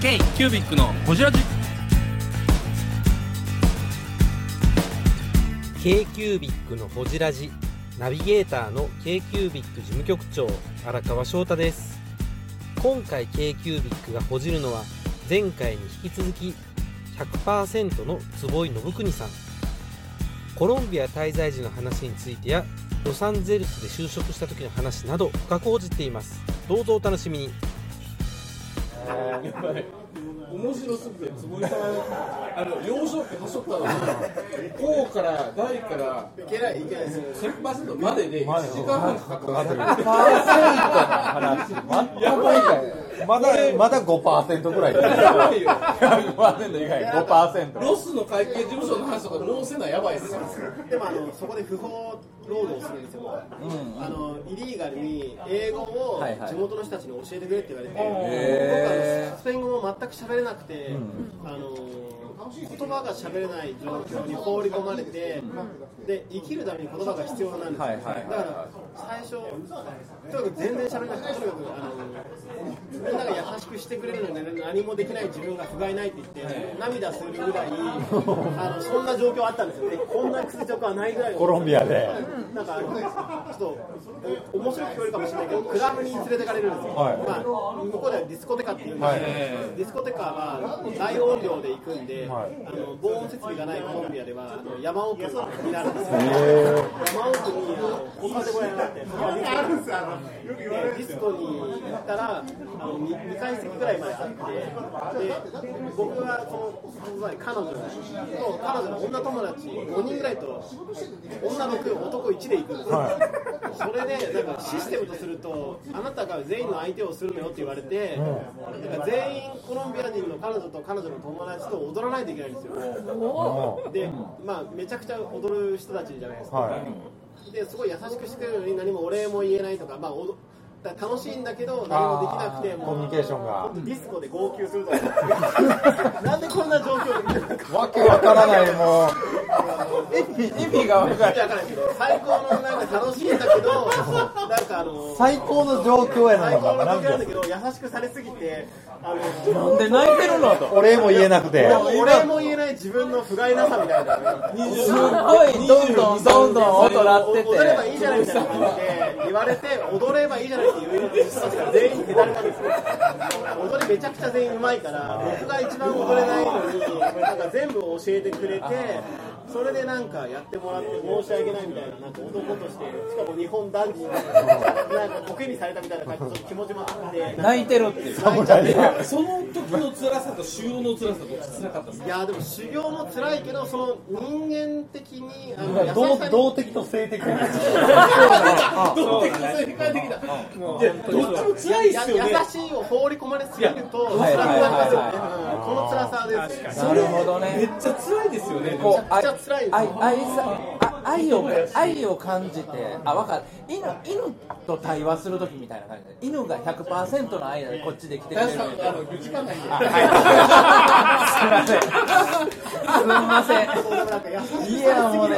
K キュービックのホジラジ。K q u b i c のほじラジ。ナビゲーターの k q u b i c 事務局長荒川翔太です。今回 k q u b i c がほじるのは前回に引き続き100%の坪井信国さん。コロンビア滞在時の話についてやロサンゼルスで就職した時の話など深く報じています。どうぞお楽しみに。面白すぎて坪井さんあの幼少期はしょったのにこうから大からいけないいけない1000%までで1時間半か。かってまだまだ5%ぐらい。です100%以外5%ロスの会計事務所の話とかもうせなやばいですよ。でもあのそこで不法労働するんですよ、あのイリーガルに英語を地元の人たちに教えてくれって言われて、スペイン語も全く喋れなくて、あの言葉が喋れない状況に放り込まれて、で生きるために言葉が必要なんですよ、はいはい。だから最初、とにかく全然喋れなくて、とにかくあのみんなが優しくしてくれるのに何もできない自分が不甲斐ないって言って、涙するぐらい、あのそんな状況あったんですよ。ね、こんな屈辱はないぐらい。のコロンビアで。なんかあのちょっとお面白く聞こえるかもしれないけどクラブに連れてかれるんですよ、はい。まあ、向こうでは discoteca っていうんですけど、 discoteca は大音量で行くんで、はい。あの防音設備がないコロンビアではあの山奥になるんですよ、山奥にあのディスコでディスコに行ったらあの 2, 2階席ぐらいまであってで僕はその前彼女と彼女の女友達5人ぐらいと女6男1で行くんですよ、それでなんかシステムとするとあなたが全員の相手をするのよって言われて、なんか全員コロンビア人の彼女と彼女の友達と踊らないといけないんですよでまあめちゃくちゃ踊る人たちじゃないですか、はですごい優しくしてくれるのに何もお礼も言えないとか、まあ、楽しいんだけど何もできなくてコミュニケーションが。ディスコで号泣するとかなんでこんな状況でわけわからないもう。意味意味がわからない。最高のなんか楽しいんだけどなんかあの最高の状況やの最高の状況なんだけど優しくされすぎてあのなんで泣いてるのと。お礼も言えなくて。お礼も言えない自分の不甲斐なさみたいな。すごいどんどんどんどん音鳴って踊ればいいてじゃないみたいな感じで言われて踊ればいいじゃないって言う全員手なんですよ踊りめちゃくちゃ全員うまいから僕が一番踊れないのになんか全部教えてくれてそれでなんかやってもらって申し訳ないみたいななんか男としてしかも日本男児になんかコケにされたみたいな感じで気持ちもあって。泣いてるっていう。泣いちゃってその時の辛さと修行の辛さどっち辛かったですかいやでも修行も辛いけどその人間的にあの優し動さに動的と性的どっちか正解できたいやどっちも辛いっすよね。や優しいを放り込まれすぎると辛くはいはいなりますよねこの辛なるほどめっねちゃ辛いですよね。こうめちゃくちゃ辛いです。愛愛さあ愛を愛を感じてあ分かる。犬犬と対話する時みたいな感じで犬が100%の愛でこっちで来てくれる。林さんあの時間ないんですみません。すそうでもなん。いやもうね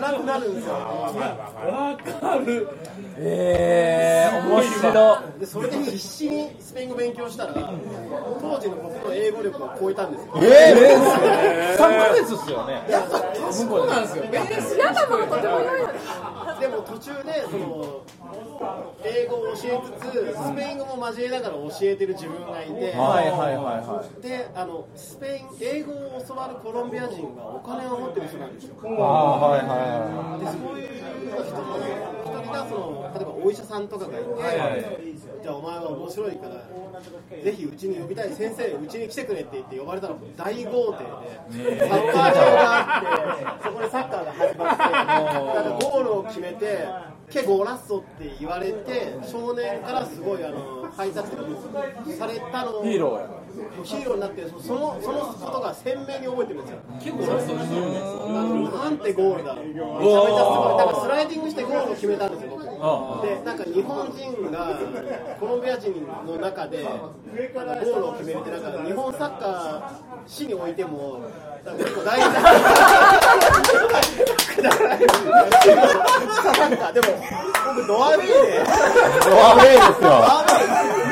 辛くなるんですよ。わかる。えー、面白でそれで必死にスペイン語勉強したら当時の僕の英語力を超えたんですよ。えー、3ヶ月っすよねそうなんですよ。ものとても良いのでも途中でその英語を教えつつスペイン語も交えながら教えてる自分がいて、はいはいはいはい。であのスペイン英語を教わるコロンビア人はお金を持ってる人なんですよ。ああはいはいう人の一人がその例えばお医者さんとかがいて、じゃあお前は面白いからぜひうちに呼びたい先生うちに来てくれって言って呼ばれたら大豪邸で。サッカー場があってそこでサッカーが始まってなんかゴールを決めてケゴラッソって言われて少年からすごいあの配達されたのヒーローや。ヒーローになってそのそのことが鮮明に覚えてるんですよ。結構ラストなんてゴールだめちゃめちゃすごい。だからスライディングしてゴールを決めたんですよ僕でなんか日本人がコロンビア人の中でゴールを決めるってなんか日本サッカー史においてもなんか結構大事な。でも僕ドアウェイでいドアウェイですよ。ドアウェイ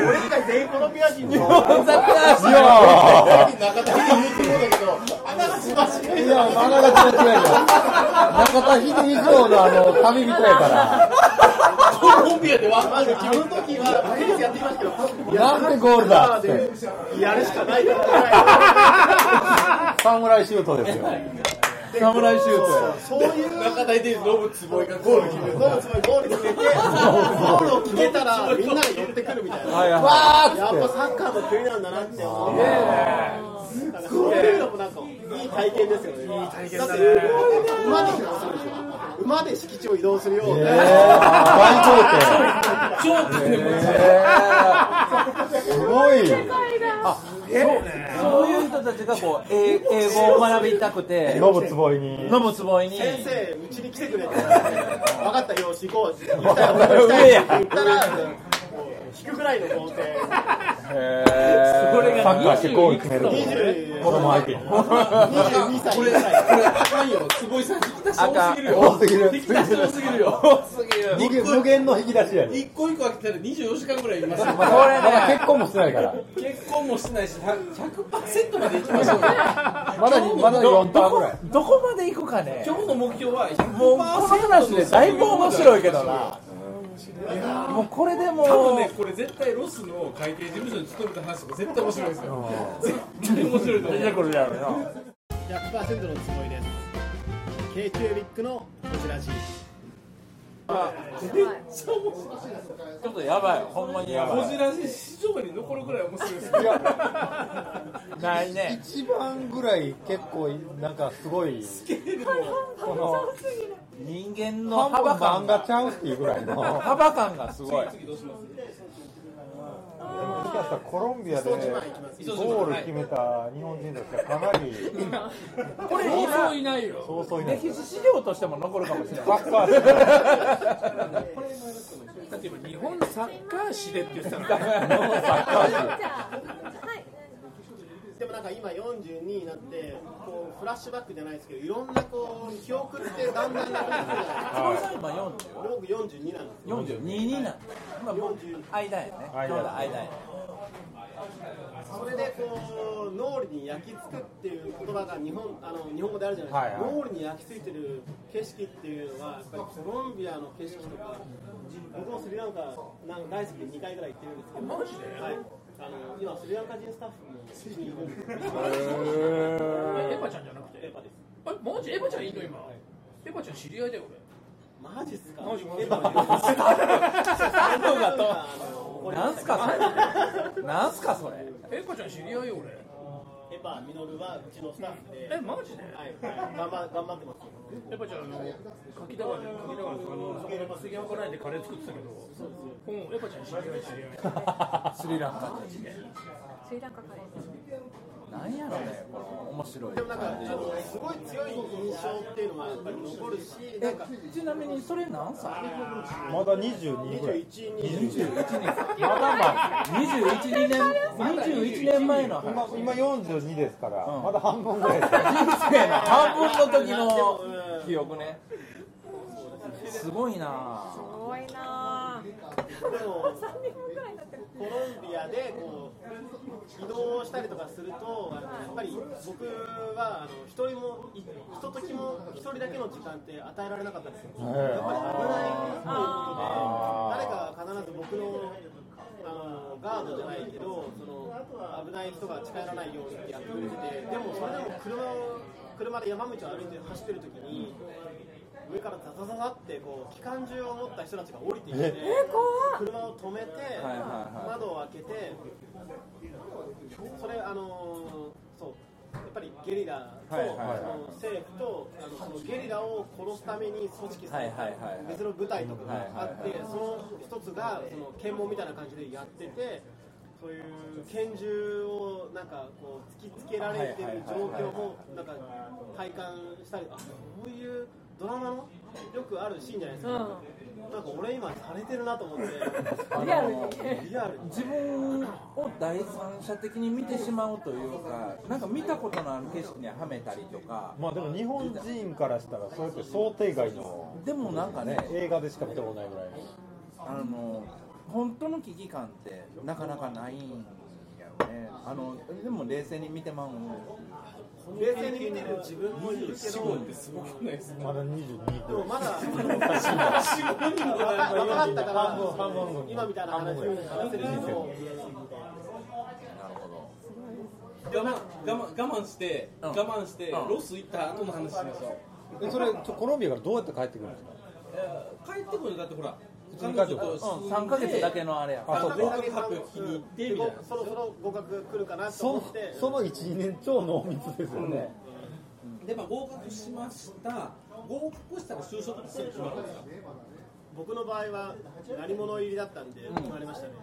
俺以外全員コロンビア人の日本サッカー史いや中田秀言ってもうだけどあなたしましかいあの、旅人やから。コロンビアでるあの時はテニスやってきましたけどいやなんでゴールだって。やるしかないから侍シュートですよ。侍シュートやそういう中田秀ノブ坪井がゴール決めるノブゴール決めてゴールを決めたらみんなが寄ってくるみたいなはいはいわーやっぱサッカーの国なんだなって思って、なんかそういうのもなんかいい体験ですよね。いい体験だね。馬で移動するでしょ。馬で敷地を移動するようて。な。えー、大超大変豪邸。すごい。そういう人たちがこう英英語を学びたくてノブ坪井に。ノブつぼいに先生、うちに来てくれ。分かったよ、し行こう。行ったら、上や行ったら、引くぐらいの豪邸。それサッカーしてゴール決める。20子供相手に。22歳これ、これ、あかんよ。坪井さん、引き出し多すぎるよ。多すぎる引き出し多すぎるよ。多すぎる無限の引き出しやね。一個一個開けたら24時間ぐらいいますよ。まだまだ結婚もしてないから。結婚もしてないし、100%までいきましょうよ。まだ、まだ4ターンぐらい。どこまで行くかね今日の目標はもうこの話でだいぶ面白いけどなもうこれでも多分ね、これ絶対ロスの会計事務所に勤めた話とか絶対面白いですよ。絶対面白いと思う。これやろな100%のつもりです。k キュービックのこちらじ。ちょっとやばいほんまにやばいこじらし市場に残るぐらい面白いですよ。ないね一番ぐらい結構、なんかすごい、この、人間の幅感漫画が。ちゃうっていうぐらいの。も幅感がすごい。次どうします？しかしたらコロンビアでゴール決めた日本人としてはかなり、これ、そういないよ。そうそういない。歴史資料としても残るかもしれない。サッカーしてだって今、日本サッカー史でって言ってたから。でもなんか今42になってこうフラッシュバックじゃないですけどいろんなこう記憶ってだんだんなくなってくるじゃないですか今40僕42なんですよ。42になるまあ僕間やねちょうど間やねそれでこう脳裏に焼き付くっていう言葉が日本あの日本語であるじゃないですか、はいはい。脳裏に焼き付いてる景色っていうのはやっぱりコロンビアの景色とか僕もスリランカなんか大好きで2回ぐらい行ってるんですけど。マジで、はい、あの今スリランカ人スタッフも。うちにいるんですエパちゃんじゃなくて。エパです。あれマジエパちゃんいいの？今エパちゃん知り合いだよマジっすか？マジマジエパのスタッフがとなんすかそれ？なんすかそれ？俺エパちゃん知り合いよ俺。エパミノルはうちのスタッフで。えマジで？はい、頑張頑張ってますエパちゃんあの柿田川で柿田川であのそこで杉山かないでカレー。作ってたけどうんエパちゃん知り合い知り合いスリランカスリランカカレー。なんやろねこの面白いでもなんかあのすごい強い印象っていうのはやっぱり残るしなんかえちなみにそれ何歳まだ22ぐらい。21、22 21年まだまあ21年21年前の話今、今42ですから、まだ半分ぐらい。人生の半分の時の記憶ね。すごいな。すごいな。でも3年ぐらいだってコロンビアでこう移動したりとかするとやっぱり僕はあの一人もいひとときも一人だけの時間って与えられなかったんですよ。やっぱり危ないっていうことで誰かが必ず僕のあのガードじゃないけどその危ない人が近寄らないようにってやってくれててでもそれでも車を車で山道を歩いて走ってる時に上からザザザザってこう機関銃を持った人たちが降りてきて車を止めてはいはいはい。窓を開けてそれあのそうやっぱりゲリラと、はいはいはい。その政府とあのそのゲリラを殺すために組織されたはいはいはいはい。別の部隊とかがあって、はいはいはい。その一つがその検問みたいな感じでやっててそういう拳銃をなんかこう突きつけられてる状況もなんか体感したりあこういうドラマのよくあるシーンじゃないですか、なんか俺今されてるなと思って。リアルにリアルに自分を第三者的に見てしまうというかなんか見たことのある景色にはめたりとか。まあでも日本人からしたら、それって想定外のでもなんかね映画でしか見たことないぐらい。あの本当の危機感ってなかなかないんやろね。あのでも冷静に見てまう。冷静に見てる自分もいるけどすごくないですかまだ22で。もまだ若かったから半分半分分今みたいな。話を話せるほど。我慢我慢我慢して、うん。我慢して、うん。ロス行った後の話しましょう、えそれコロンビアからどうやって帰ってくるんですか？えー帰ってくるだってほら普通に帰ってくる彼女とうん、3ヶ月だけのあれやあそう。か合格発表聞きに行ってみたいなそろそろ合格来るかなとそ思って。その12年超濃密ですよね、で、まあ、合格しました。合格したら就職ってすぐ決まるんですか僕の場合は何者入りだったんで決まりましたね、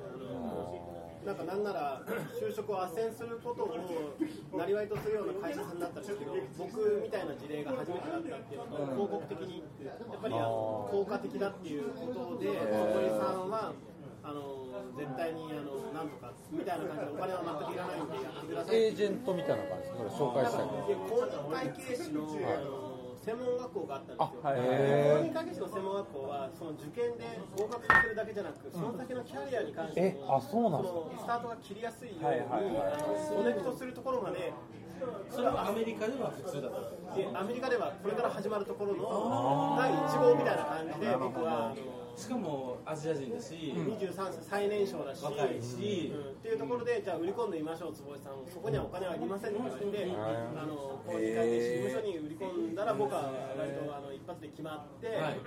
なんかなんなら就職を斡旋することをなりわいとするような会社さんだったんですけど僕みたいな事例が初めてだったっていうのと広告的にやっぱり効果的だっていうことでそこにさんはあの絶対にあのなんとかみたいな感じでお金は全くいらないんでやってくださいエージェントみたいな感じで紹介したりで公認会計士の,、あの専門学校があったんですよ、はい。公へ認会計士の専門学校はその受験で合格させるだけじゃなくその先のキャリアに関してえもあそうなんですか？そのスタートが切りやすいように、はいはいコネクトするところまでそれはアメリカでは普通だったでアメリカではこれから始まるところの第1号みたいな感じで僕はあのしかもアジア人だし、23歳最年少だし若いしうん。っていうところでじゃあ売り込んでみましょう坪井さん。そこにはお金はいりませんって言われて、あの公認会計士事務所に売り込んだら僕は割とあの一発で決まって、はい。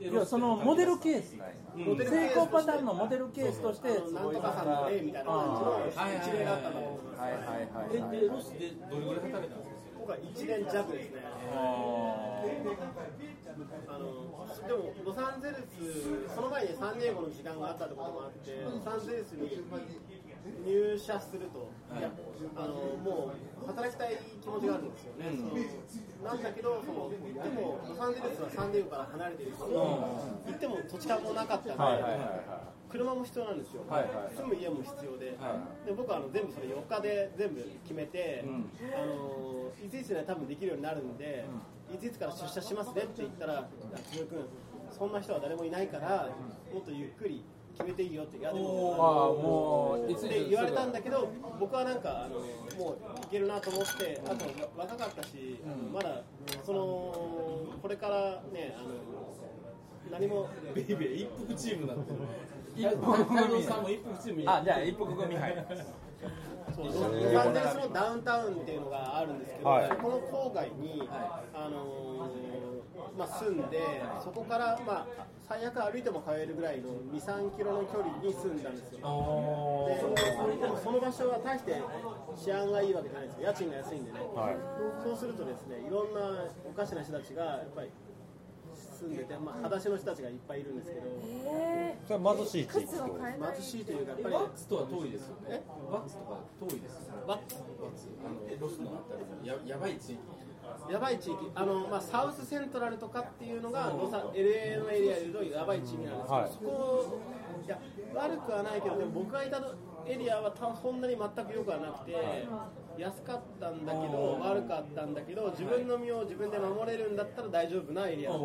いやそのモデルケースなん。成功パターンのモデルケースとしてなんとかさんの例みたいな感じのはい一例だったと思います。はいはいはいではいでロスでどれぐらい働いたんですか？僕は1年弱ですね。あのでもロサンゼルス、その前にサンディエゴの時間があったってこともあって、ロサンゼルスに入社すると、い。やあのもう働きたい気持ちがあるんですよね。そのなんだけどその、行ってもロサンゼルスはサンディエゴから離れてるし、行っても土地勘もなかったんで。はいはいはいは車も必要なんですよ、はいはい住む家も必要で,、はで僕はあの全部それ4日で全部決めて、ん。あのいついつには多分できるようになるんで、いついつから出社しますねって言ったら「つ君そんな人は誰もいないからもっとゆっくり決めていいよ」って「いやでもああもういついつって言われたんだけど僕はなんかあのもういけるなと思ってあと若かったし、あのまだそのこれからねあの何もベイベー一服チームなんて一服組太郎さんも一服チームに。あじゃあ一服組はい ロサンゼルスのダウンタウンっていうのがあるんですけど、はい。そこの郊外に、あのーまあ、住んで、そこから、まあ、最悪歩いても通えるぐらいの2、3キロの距離に住んだんですよ。ででもその場所は大して治安がいいわけじゃないんですよ、家賃が安いんでね、そうするとですねいろんなおかしな人たちがやっぱり住んでて、まあ、裸足の人たちがいっぱいいるんですけど、えそれは貧しい地域靴を買えない貧しいというか、やっぱり。バッツとは遠いですよねバッツとか遠いですよねバッツバッツあのロスのあたりややばい地域やばい地域。あの、まあ、サウスセントラルとかっていうのがロサ LA のエリアでいうとやばい地域なんですけど、はい。そこいや悪くはないけどでも僕がいたエリアはたそんなに全く良くはなくて安かったんだけど悪かったんだけど自分の身を自分で守れるんだったら大丈夫なエリア。だった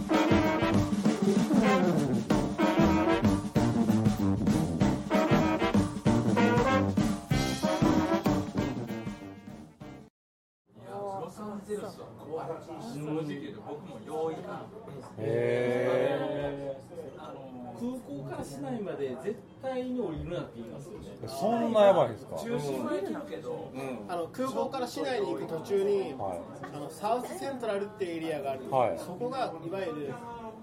僕も用意かへ空港から市内まで絶対に降りるなって言いますよね。えそんなやばいんですか？中心は行けるけどあの空港から市内に行く途中に、はあのサウスセントラルっていうエリアがあるはい。そこがいわゆる、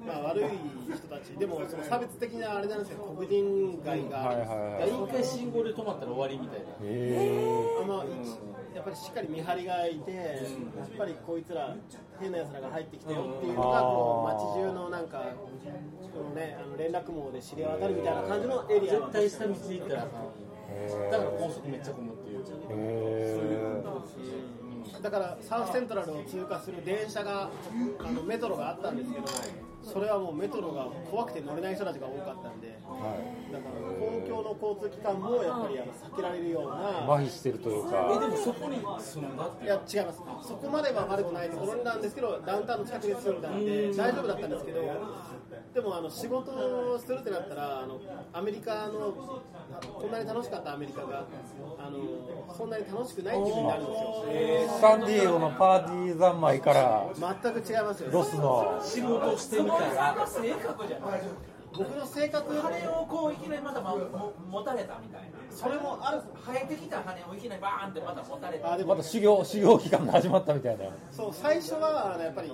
まあ、悪い人たち。でもその差別的なあれなんですけど黒人街があるんです。よ、はいはいはい一回信号で止まったら終わりみたいなへあまあ、やっぱりしっかり見張りがいて、やっぱりこいつら変な奴らが入ってきたよっていうのがこう街中のなんかこのねあの連絡網で知り渡るみたいな感じのエリアは絶対下道行ったらだから高速めっちゃ混むっていうだからサウスセントラルを通過する電車があのメトロがあったんですけどそれはもうメトロが怖くて乗れない人たちが多かったんで、だから公共の交通機関もやっぱりあの避けられるような麻痺してるというえかでもそこに住んだっていや違います。そこまでは悪くないところなんですけどダウンタウンの近くに住んだんで大丈夫だったんですけどでもあの仕事をするってなったらあのアメリカのこんなに楽しかったアメリカがあのそんなに楽しくないっていうふうになるんですよ。サンディエゴのパーティー三昧から全く違いますよ。ロスの。仕事をしてみたら僕の性格羽をこういきなりまたまも持たれたみたいな。それもある生えてきた羽をいきなりバーンってまた持たれた。あでもまた修行修行期間が始まったみたいな。そう最初はあのやっぱり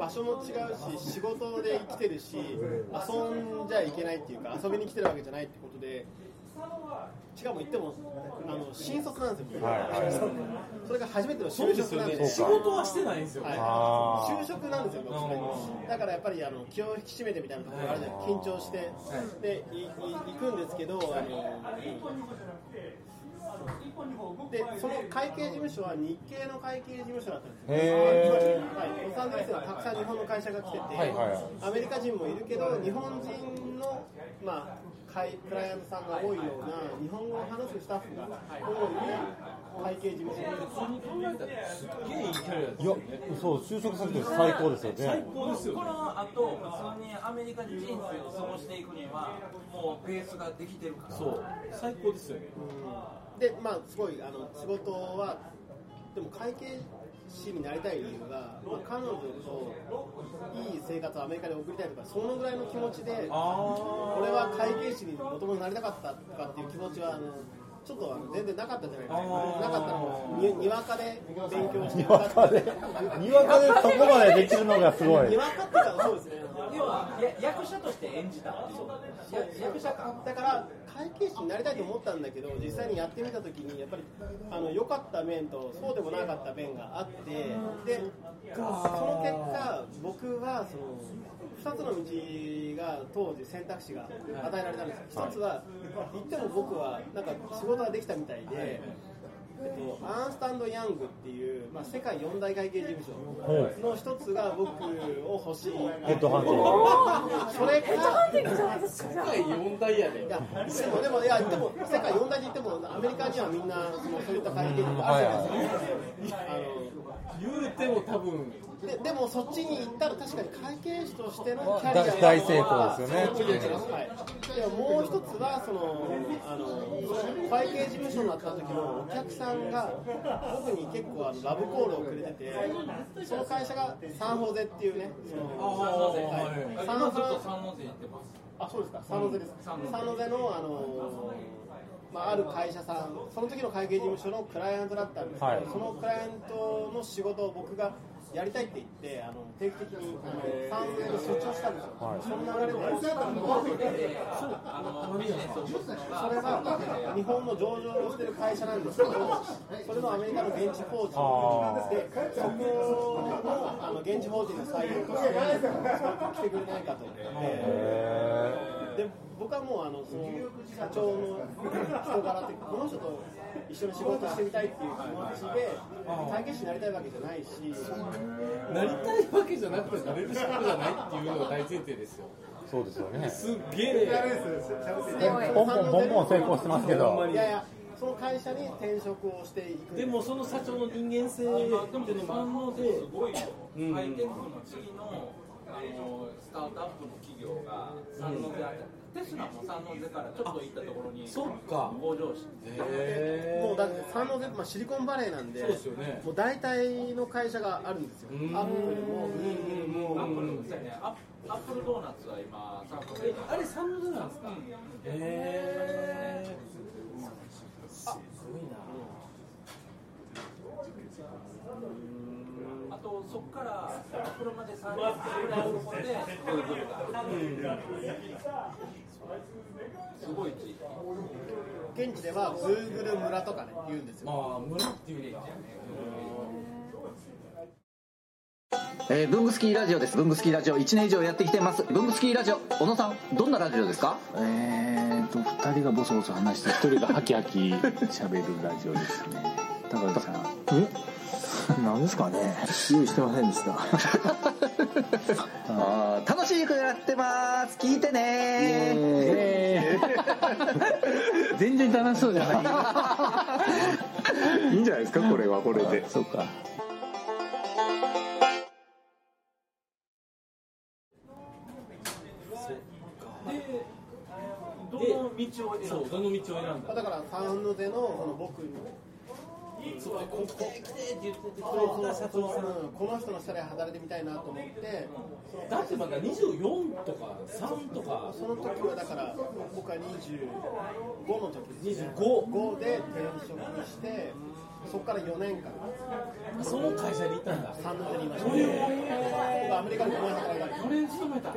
場所も違うし仕事で生きてるし遊んじゃいけないっていうか遊びに来てるわけじゃないってことでしかも言ってもあの新卒なんですよ、それが初めての就職なんで仕事はしてないんですよ。ねあー。就職なんですよ、僕だからやっぱりあの気を引き締めてみたいなところがあるじゃない。緊張して、でいい行くんですけど、あのでその会計事務所は日系の会計事務所だったんですよ、へはい、ロサンゼルスにはたくさん日本の会社が来てて、はいはいアメリカ人もいるけど、日本人の、まあ、会クライアントさんが多いような、日本語を話すスタッフが多い会計事務所普通に考えたらすっげえいいキャリアですいやそう就職先として最高ですよ最ね高ですよね。この後普通にアメリカ人生を過ごしていくにはもうベースができてるから。そう。最高ですよねでまあすごいあの仕事はでも会計士になりたい理由が、まあ、彼女といい生活をアメリカで送りたいとかそのぐらいの気持ちで俺は会計士にもともとなりたかったとかっていう気持ちはあのちょっとあの全然なかったじゃないですか。なかったの。ににわかで勉強してにわかで。にわかでそこまでできるのがすごい。にわかっていうかそうですね要は役者として演じたっていうや役者かだから会計士になりたいと思ったんだけど実際にやってみた時にやっぱりあの良かった面とそうでもなかった面があってでその結果僕はその2つの道が当時選択肢が与えられたんですよ1つは言っても僕はなんか仕事ができたみたいで。えっと、アーンスタンド・ヤングっていう、まあ、世界四大会計事務所の一つが僕を欲しい。ヘッドハンティング。それから世界四大やで。いやでもでもいやでも世界四大で言ってもアメリカにはみんなそのそういった会計があるじゃないですか。あ言うても多分のででもそっちに行ったら確かに会計士としてのキャリアが大成功ですよね。はい。でももう一つはそのあの会計事務所になった時のお客さんが僕に結構あのラブコールをくれててその会社がサンホゼっていうねそのはいサンホゼ。ずってますあ、そうですか、サンノゼです。サンノゼの、あのまあ、ある会社さん、その時の会計事務所のクライアントだったんですけど、はい。そのクライアントの仕事を僕がやりたいって言って、あの定期的にあのサンノゼに出張したんですよ。その流れで、それが日本の上場をしてる会社なんですけど、それのアメリカの現地法人。で、そこのあの現地法人の採用として、来てくれないかと。で僕はもうあのその社長の人柄ってこの人と一緒に仕事してみたいっていう気持ちで会計士になりたいわけじゃないし。なりたいわけじゃなくてなれる仕事じゃないっていうのが大前提ですよ。そうですよね。すっげえ。ポンポンポンポン成功してますけど。いやいやその会社に転職をしていく。でもその社長の人間性っていうのも反応で。すごいよ、ハイテクの次のあのスタートアップの企業が三ノ瀬あたり、テスラも三ノ瀬からちょっと行ったところにそっか。工場して、へもうだってサンノゼ、まあ、シリコンバレーなんでそうですよね。もう大体の会社があるんですよ。アップルも。グーグルもアップルもそうやね。アッアップルドーナツは今三ノ瀬あれ三の字なんですか？へえすごいなあとそこから車で30分ぐらいのところでグーグルがすごい地域現地では Google 村とかね言うんですよああ村っていうねえー、ブングスキーラジオです。ブングスキーラジオ1年以上やってきてます。ブングスキーラジオ、小野さん、どんなラジオですか？えーと、二人がボソボソ話して、一人がハキハキ喋るラジオですね。高木さん。え？なんですかね用意してませんでした。あー楽しくやってます。聞いてね 全然楽しそうじゃない。いいんじゃないですか、これはこれで。そうか。どの道をそうどの道を選んだ？だからサンノゼのその僕にそうここ来て来てって言っててくれた社長さんうんこの人の下で働いてみたいなと思って。だってまだ24とか3とか。その時はだから僕は25の時。ですね 25? 5で転職してそこから4年間。その会社にいたんだ。サンノゼにいました、僕アメリカに5年働いたこれ勤めた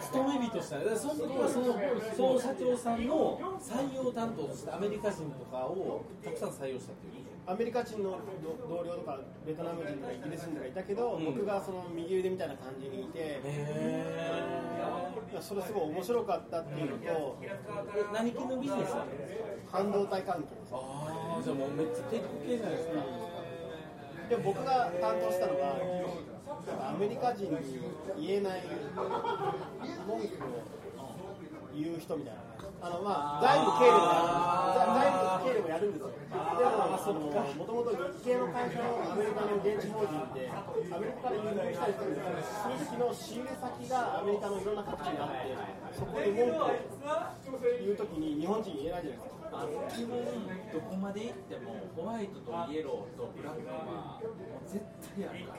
勤め人しただからその時はそのその社長さんの採用担当としてアメリカ人とかをたくさん採用したっていう。アメリカ人の同僚とかベトナム人とかイギリス人とかいたけど、僕がその右腕みたいな感じにいて、それすごい面白かったっていうのと何系のビジネスなの半導体関係ですああじゃあもうめっちゃテック系じゃないですか。で僕が担当したのがアメリカ人に言えない文句を言う人みたいな。あのまあ外部経理もやるんですよ外部経理もやるんですよでもそのもともと日系の会社のアメリカの現地法人ってアメリカから輸入したりするんですけどその時の仕入れ先がアメリカのいろんな各地にあってそこで文句を言う時に日本人言えないじゃないですかあの基本どこまで行ってもホワイトとイエローとブラックは絶対あるから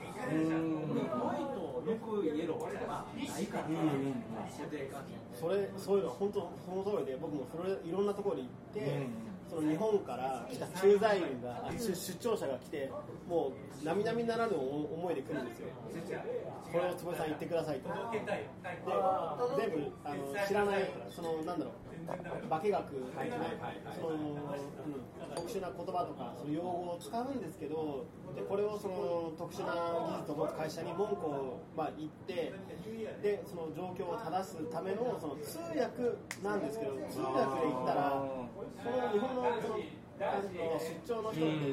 ホワイト抜くイエローはないから自然感それそういうのは本当その通りで僕もそれいろんなところに行って、その日本から来た。駐在員があ出出張者が来てもう並々ならぬ思いで来るんですよ。これを坪井さん言ってくださいと。で全部あの知らないそのなんだろう化学その、うん、特殊な言葉とかその用語を使うんですけどでこれをその特殊な技術を持つ会社に文句を、まあ、言ってでその状況を正すためのその通訳なんですけど通訳で言ったらその日本のその出張の人って、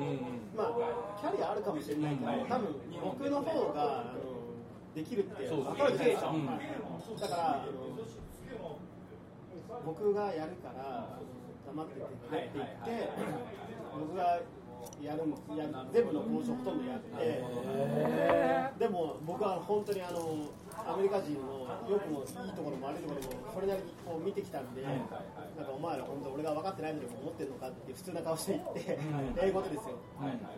まあ、キャリアあるかもしれないけど多分僕の方があのできるって分かるじゃないですか、だからあの僕がやるから黙っててくれって言って僕がやるやる全部の交渉ほとんどやって。でも僕は本当にあのアメリカ人のよくもいいところも悪いところもそれなりにこう見てきたんでなんかお前ら本当俺が分かってないのに思ってるのかって普通な顔して言って英語でですよ。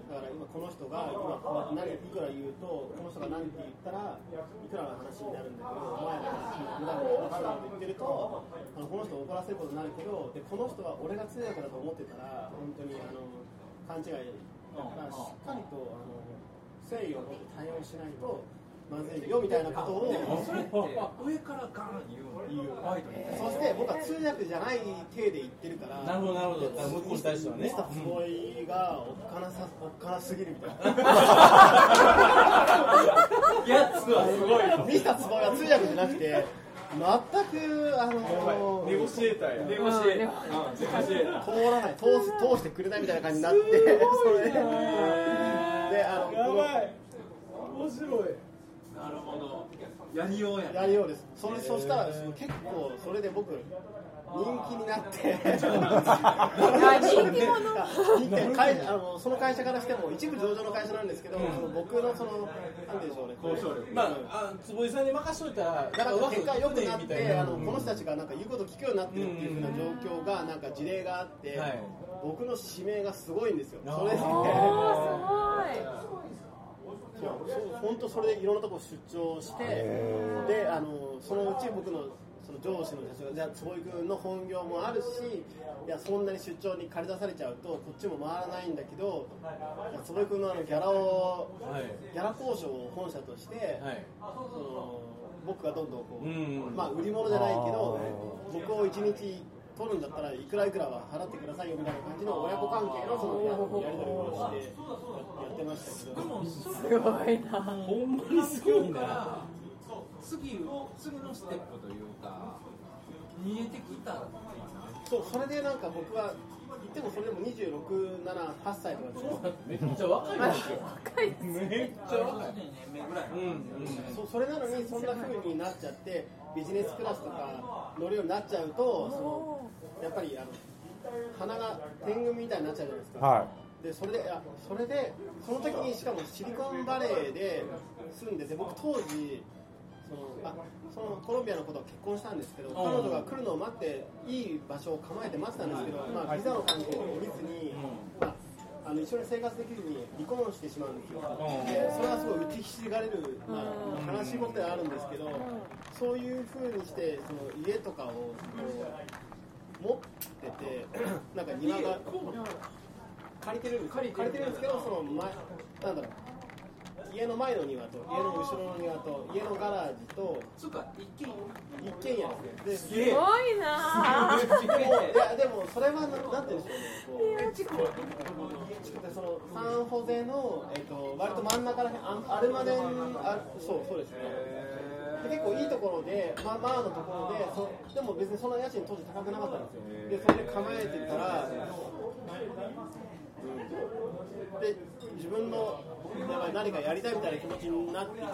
だから今この人が今何いくら言うとこの人が何て言ったらいくらの話になるんだけどお前らが無駄に分かんないこと言ってるとあのこの人を怒らせることになるけどでこの人は俺が通訳だと思ってたら本当にあの勘違い。だからしっかりとあの誠意を持って対応しないとまずいよみたいなことをそれって上からガン言う言うホワイトにそして僕は通訳じゃない体で言ってるからなるほどなるほど。だから向こうに対してはね。ミスター坪井がおっかなさおっかなすぎるみたいな。やつはすごいミスター坪井は通訳じゃなくて全くあのネゴシエーターや。ネゴシエーター。通らない通す通してくれないみたいな感じになってそれでであのこの面白い。なるほど。やりようやね。やりようです。それそしたらですね結構それで僕人気になってあ人気者会 あのその会社からしても一部上場の会社なんですけど、その僕のそのなんていうんでしょうね交渉力まああ坪井さんに任しといたらだから結果良くなってあのこの人たちがなんか言うこと聞くようになってるっていうふうな状況がなんか事例があって、はい。僕の指名がすごいんですよ。それで。そう本当それでいろんなところ出張してであのそのうち僕のその上司の社長がじゃあ坪井君の本業もあるしいやそんなに出張に借り出されちゃうとこっちも回らないんだけどいや坪井君のあのギャラを、ギャラ交渉を本社として、はい。その僕がどんどんこう、うんまあ売り物じゃないけど僕を1日取るんだったらいくらいくらは払ってくださいよみたいな感じの親子関係のそのややり取りをしてやってましたけど。すごいな。ほんまにすごいな次次のステップというか見えてきたそうそれでなんか僕は言ってもそれでも26、7、8歳とかでめっちゃ若いですよ若いですめっちゃ若い。年目ぐらいそそれなのにそんな風になっちゃってビジネスクラスとか乗るようになっちゃうとそのやっぱりあの鼻が天狗みたいになっちゃうじゃないですか、はでそれであそれでその時にしかもシリコンバレーで住んでて僕当時そのあそのコロンビアの子とは結婚したんですけど彼女が来るのを待っていい場所を構えて待ってたんですけど、まあ、ビザの関係で降りずに、まあ、あの一緒に生活できずに離婚してしまうんですよ。でそれはすごい打ちひしがれる、まあ、悲しいことではあるんですけどそういうふうにしてその家とかを持ってて なんか庭が借りてるんです借りてるんですけどその前なんだろう家の前の庭と家の後ろの庭と家のガラージとそうか一軒一軒家ですね。す。ごいな。でもいやでもそれはななんて言うんでしょうね。こう地区でその？サンホゼの、えっと割と真ん中らへんあアルマデンあそうそうですね。で結構いいところで、まあ、まあのところでそでも別にそんな家賃当時高くなかったんですよ。でそれで構えてたら、うん、で自分の何かやりたいみたいな気持ちになってきて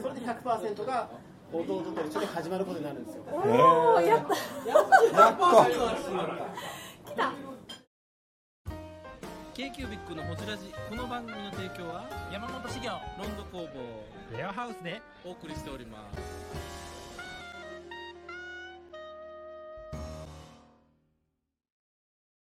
それで100%が弟と一緒に始まることになるんですよ。おおやった。やっと来た。k q b i c のホジラジ。この番組の提供は山本資源ロンド工房。レアハウスで。お送りしております